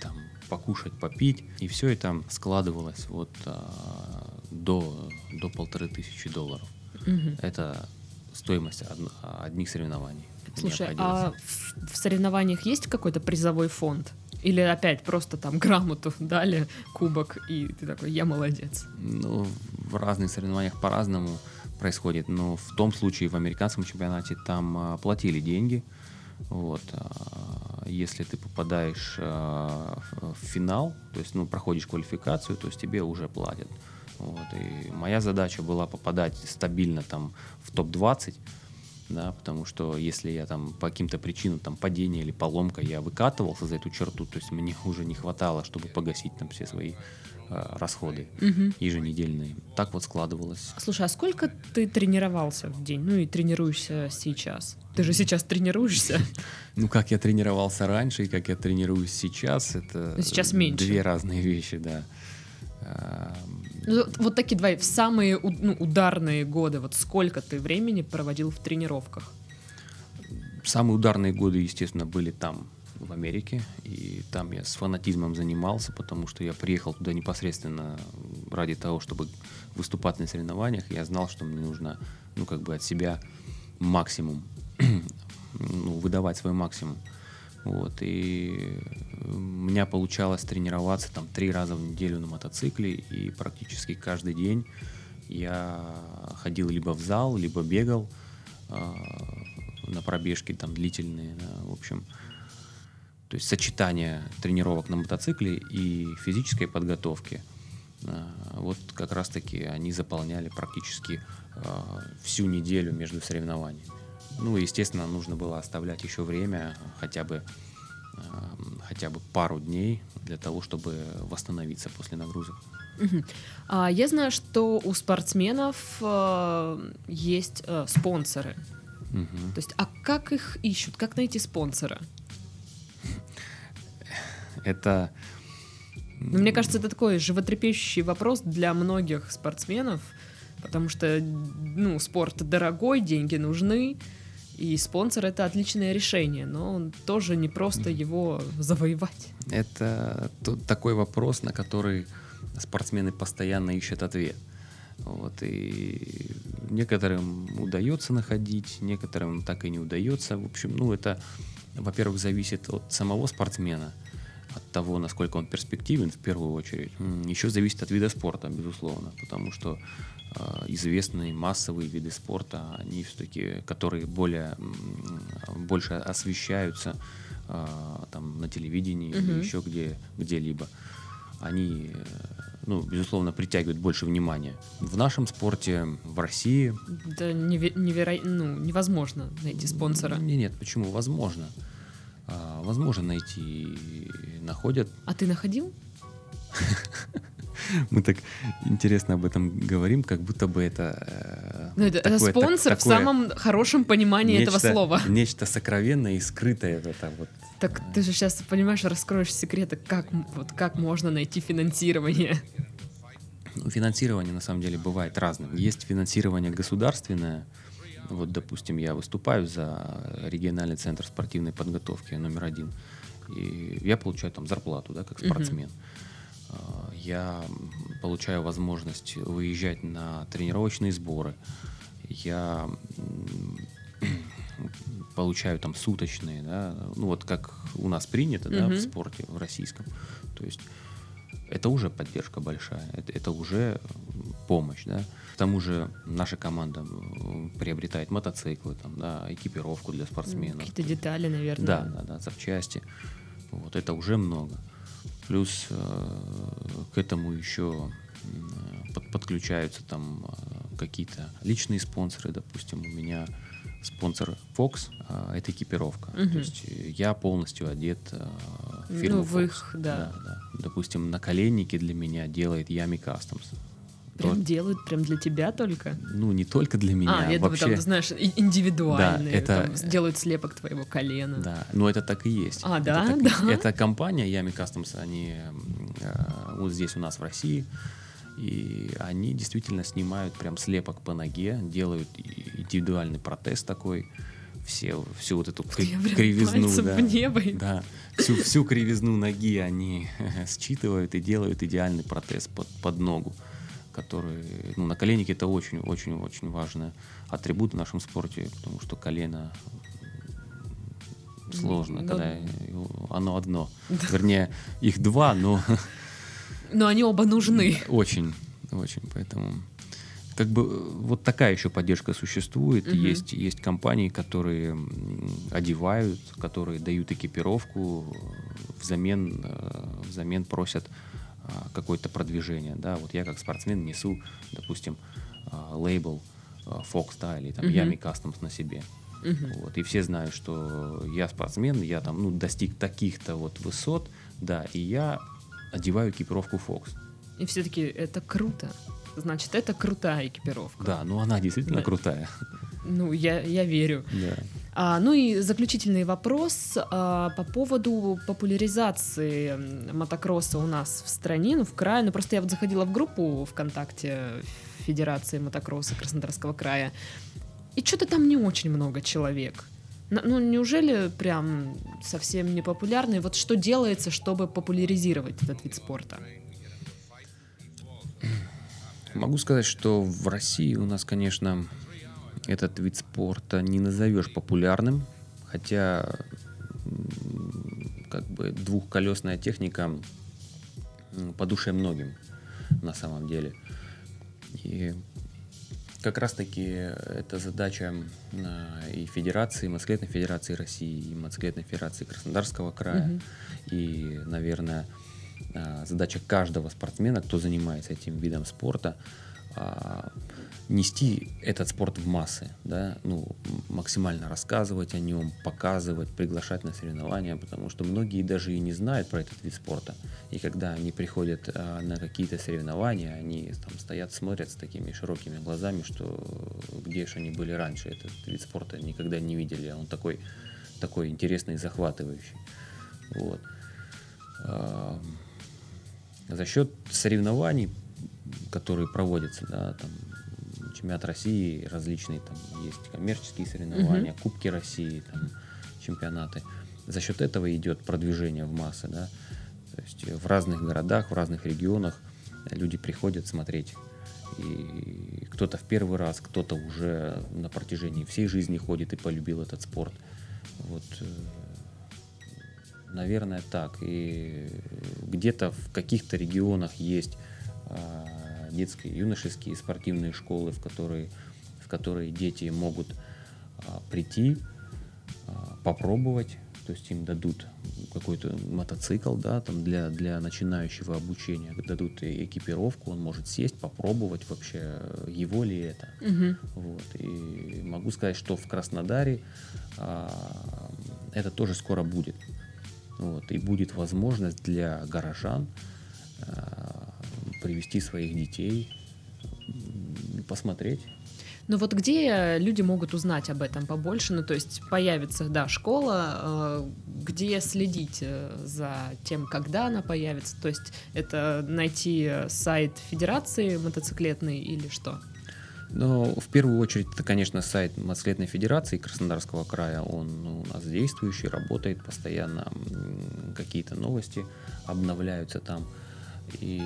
Там покушать, попить. И все это складывалось вот а, до, до полторы тысячи долларов. Мгм. Это стоимость од- одних соревнований. Слушай, а в, в соревнованиях есть какой-то призовой фонд? Или опять просто там грамоту дали, кубок, и ты такой, я молодец. Ну, в разных соревнованиях по-разному происходит, но в том случае в американском чемпионате там а, платили деньги. Вот, а, если ты попадаешь а, в финал, то есть, ну, проходишь квалификацию, то есть тебе уже платят. Вот, и моя задача была попадать стабильно там в топ-20, да, потому что если я там по каким-то причинам, там падение или поломка, я выкатывался за эту черту, то есть мне уже не хватало, чтобы погасить там все свои а, расходы Мгм. еженедельные. Так вот складывалось. Слушай, а сколько ты тренировался в день? Ну и тренируешься сейчас? Ты же сейчас тренируешься. Ну, как я тренировался раньше и как я тренируюсь сейчас, это сейчас меньше. две разные вещи, да. Ну, Вот такие два, в самые ну, ударные годы, вот сколько ты времени проводил в тренировках? Самые ударные годы, естественно, были там, в Америке, и там я с фанатизмом занимался, потому что я приехал туда непосредственно ради того, чтобы выступать на соревнованиях. Я знал, что мне нужно, ну, как бы от себя максимум, ну, выдавать свой максимум. Вот, и у меня получалось тренироваться там три раза в неделю на мотоцикле, и практически каждый день я ходил либо в зал, либо бегал а, на пробежки там длительные, да, в общем. То есть сочетание тренировок на мотоцикле и физической подготовки, а, вот как раз-таки они заполняли практически а, всю неделю между соревнованиями. Ну, естественно, нужно было оставлять еще время, хотя бы, а, хотя бы пару дней для того, чтобы восстановиться после нагрузок. А, я знаю, что у спортсменов э, есть э, спонсоры. Мгм. То есть, а как их ищут? Как найти спонсора? Это Ну, мне кажется, это такой животрепещущий вопрос для многих спортсменов, потому что, ну, спорт дорогой, деньги нужны, и спонсор это отличное решение, но тоже не просто его завоевать. Это такой вопрос, на который спортсмены постоянно ищут ответ. Вот, и некоторым удается находить, некоторым так и не удается. В общем, ну это, во-первых, зависит от самого спортсмена, от того, насколько он перспективен в первую очередь. Еще зависит от вида спорта, безусловно, потому что э, известные массовые виды спорта, они все-таки, которые более, больше освещаются э, там, на телевидении Мгм. или еще где, где-либо, они ну, безусловно, притягивают больше внимания. В нашем спорте, в России... Да неверо... неверо... ну, невозможно найти спонсора. Нет, нет, почему? Возможно. А, возможно найти. Находят. А ты находил? Мы так интересно об этом говорим, как будто бы это... Э, ну, это, такое, это спонсор так, в самом хорошем понимании нечто, этого слова. Нечто сокровенное и скрытое. Это вот. Так ты же сейчас, понимаешь, раскроешь секреты, как, вот, как можно найти финансирование. Ну, финансирование на самом деле бывает разным. Есть финансирование государственное. Вот, допустим, я выступаю за региональный центр спортивной подготовки номер один. И я получаю там зарплату, да, как спортсмен. Uh-huh Э, я получаю возможность выезжать на тренировочные сборы. Я получаю там суточные, да, ну вот как у нас принято, да, в спорте, в российском. То есть это уже поддержка большая, это, это уже помощь, да. К тому же наша команда приобретает мотоциклы, там, да, экипировку для спортсменов. Какие-то детали, наверное. Да, да, да, запчасти. Вот это уже много. Плюс э, к этому еще под, подключаются там э, какие-то личные спонсоры. Допустим, у меня спонсор Fox э, это экипировка. Угу. То есть я полностью одет в фирму ну, в Fox. Их, да. Да, да. Допустим, наколенники для меня делает Ями Customs. Прям то... делают прям для тебя только? Ну, не только для меня. А, я вообще... думаю, там, знаешь, индивидуальные. Да, это... Там, делают слепок твоего колена. Да, но это так и есть. А, это да? Так... да? Это компания Yami Customs, они э, вот здесь у нас в России, и они действительно снимают прям слепок по ноге, делают индивидуальный протез такой, все, всю вот эту кривизну, да, в небо. да, всю, всю кривизну ноги они считывают и делают идеальный протез под, под ногу который, ну, наколенники это очень-очень-очень важный атрибут в нашем спорте, потому что колено сложно, но... когда оно одно. Да. Вернее, их два, но... Но они оба нужны. Очень, очень, поэтому... Как бы вот такая еще поддержка существует. Угу. Есть, есть компании, которые одевают, которые дают экипировку, взамен, э, взамен просят какое-то продвижение, да, вот я как спортсмен несу, допустим, а, лейбл а, Fox, да, или там uh-huh. Yami Customs на себе, uh-huh. вот, и все знают, что я спортсмен, я там, ну, достиг таких-то вот высот, да, и я одеваю экипировку Fox. И все-таки это круто, значит, это крутая экипировка. Да, ну она действительно да. крутая. Ну, я, я верю. Да. А, ну и заключительный вопрос а, по поводу популяризации мотокросса у нас в стране, ну в крае. Ну просто я вот заходила в группу ВКонтакте Федерации мотокросса Краснодарского края, и что-то там не очень много человек. Ну, неужели прям совсем не популярный? Вот что делается, чтобы популяризировать этот вид спорта? Могу сказать, что в России у нас, конечно, этот вид спорта не назовешь популярным, хотя как бы двухколесная техника по душе многим на самом деле. И как раз таки это задача и Федерации, мотоциклетной Федерации России, и мотоциклетной Федерации Краснодарского края, угу. и, наверное, а, задача каждого спортсмена, кто занимается этим видом спорта, а, нести этот спорт в массы, да, ну, максимально рассказывать о нем, показывать, приглашать на соревнования, потому что многие даже и не знают про этот вид спорта. И когда они приходят а, на какие-то соревнования, они там стоят, смотрят с такими широкими глазами, что где же они были раньше, этот вид спорта никогда не видели, он такой, такой интересный и захватывающий. Вот. А, за счет соревнований, которые проводятся, да, там, чемпионат России, различные там есть коммерческие соревнования, угу. Кубки России, там, чемпионаты. За счет этого идет продвижение в массы, да. То есть в разных городах, в разных регионах люди приходят смотреть. И кто-то в первый раз, кто-то уже на протяжении всей жизни ходит и полюбил этот спорт. Вот, э, наверное, так. И где-то в каких-то регионах есть а, детские, юношеские спортивные школы, в которые, в которые дети могут а, прийти, а, попробовать, то есть им дадут какой-то мотоцикл, да, там для, для начинающего обучения дадут экипировку, он может сесть, попробовать вообще, его ли это. Мгм. Вот. И могу сказать, что в Краснодаре а, это тоже скоро будет. Вот. И будет возможность для горожан а, привести своих детей, посмотреть. Ну вот где люди могут узнать об этом побольше? Ну то есть появится, да, школа, э, где следить э, за тем, когда она появится? То есть это найти э, сайт Федерации мотоциклетной или что? Но в первую очередь это, конечно, сайт Мотоциклетной Федерации Краснодарского края. Он ну, у нас действующий, работает постоянно. Какие-то новости обновляются там. И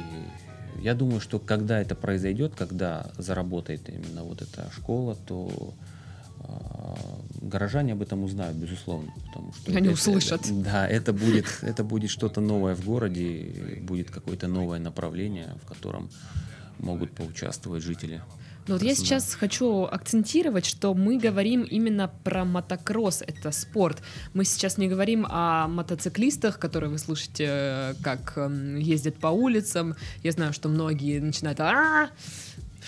я думаю, что когда это произойдет, когда заработает именно вот эта школа, то а, горожане об этом узнают, безусловно, потому что Они это- услышат. это- да, это будет, это будет что-то новое в городе, будет какое-то новое направление, в котором могут поучаствовать жители. Ну вот я сейчас хочу акцентировать, что мы говорим именно про мотокросс, это спорт. Мы сейчас не говорим о мотоциклистах, которые вы слышите, э, как эм, ездят по улицам. Я знаю, что многие начинают «А,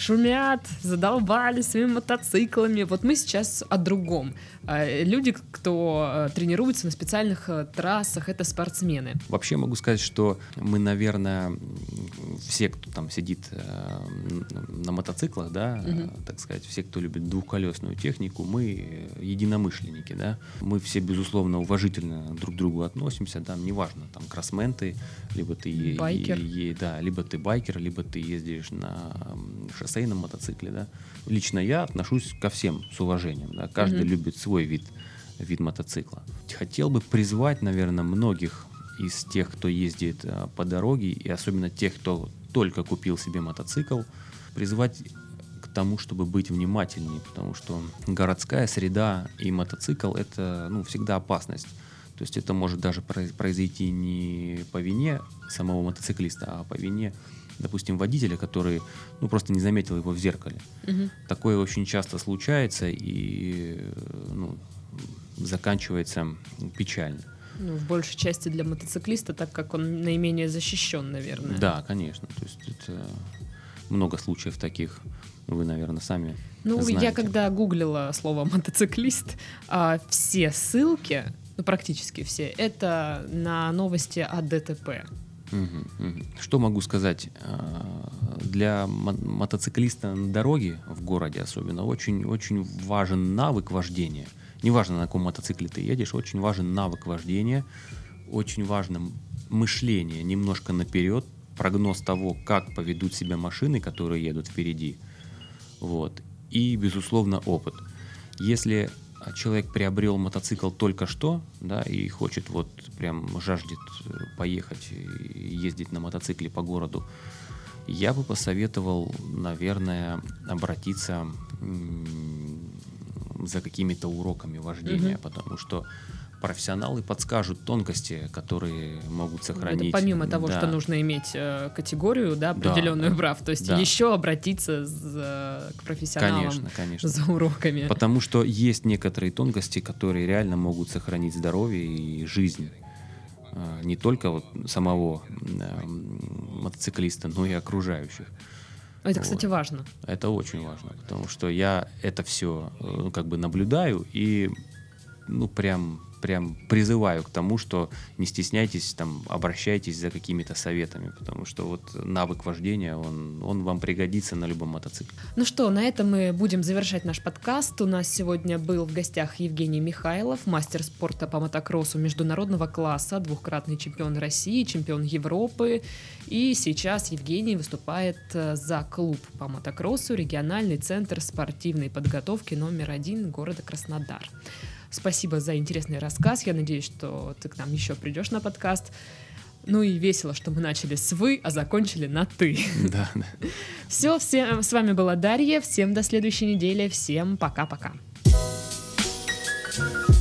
шумят, задолбали своими мотоциклами. Вот мы сейчас о другом. Э, Люди, кто э, тренируется на специальных э, трассах, это спортсмены. Вообще могу сказать, что мы, наверное, все, кто там сидит на мотоциклах, да, э, так сказать, все, кто любит двухколесную технику, мы единомышленники, да. Мы все, безусловно, уважительно друг к другу относимся, да, неважно, там, кроссмен ты, либо ты... Байкер. е- е- да, либо ты байкер, либо ты ездишь на м, шоссейном мотоцикле, да. Лично я отношусь ко всем с уважением, да. Каждый Мгм. любит свой вид вид мотоцикла. Хотел бы призвать, наверное, многих из тех, кто ездит э, по дороге, и особенно тех, кто только купил себе мотоцикл, призвать к тому, чтобы быть внимательнее, потому что городская среда и мотоцикл это ну, всегда опасность. То есть это может даже произ- произойти не по вине самого мотоциклиста, а по вине, допустим, водителя, который ну, просто не заметил его в зеркале. Мгм. Такое очень часто случается и ну, заканчивается печально. Ну, в большей части для мотоциклиста, так как он наименее защищен, наверное. Да, конечно. То есть это много случаев таких. Вы, наверное, сами Ну, я знаете. когда гуглила слово мотоциклист, а, все ссылки, ну, практически все, это на новости о ДТП. Что могу сказать? А, Для мо- мотоциклиста на дороге, в городе особенно, очень, очень важен навык вождения. Неважно, на каком мотоцикле ты едешь, очень важен навык вождения, очень важно мышление немножко наперед, прогноз того, как поведут себя машины, которые едут впереди. Вот. И, безусловно, опыт. Если человек приобрел мотоцикл только что, да, и хочет вот прям жаждет э, поехать и ездить на мотоцикле по городу, я бы посоветовал, наверное, обратиться за какими-то уроками вождения, Мгм. потому что профессионалы подскажут тонкости, которые могут сохранить. Это помимо того, Да. что нужно иметь э, категорию, да, определенную да. прав, то есть Да. еще обратиться за- к профессионалам Конечно, конечно. за уроками. Потому что есть некоторые тонкости, которые реально могут сохранить здоровье и жизнь. А, Не только вот самого мотоциклиста, но и окружающих. Это, кстати, важно. Это очень важно, потому что я это все как бы наблюдаю и ну прям прям призываю к тому, что не стесняйтесь, там, обращайтесь за какими-то советами, потому что вот навык вождения, он, он вам пригодится на любом мотоцикле. Ну что, на этом мы будем завершать наш подкаст. У нас сегодня был в гостях Евгений Михайлов, мастер спорта по мотокроссу международного класса, двукратный чемпион России, чемпион Европы. И сейчас Евгений выступает э, за клуб по мотокроссу, региональный центр спортивной подготовки номер один города Краснодар. Спасибо за интересный рассказ. Я надеюсь, что ты к нам еще придешь на подкаст. Ну и весело, что мы начали с «вы», а закончили на «ты». Да, да. Все, всем, с вами была Дарья. Всем до следующей недели. Всем пока-пока. thank you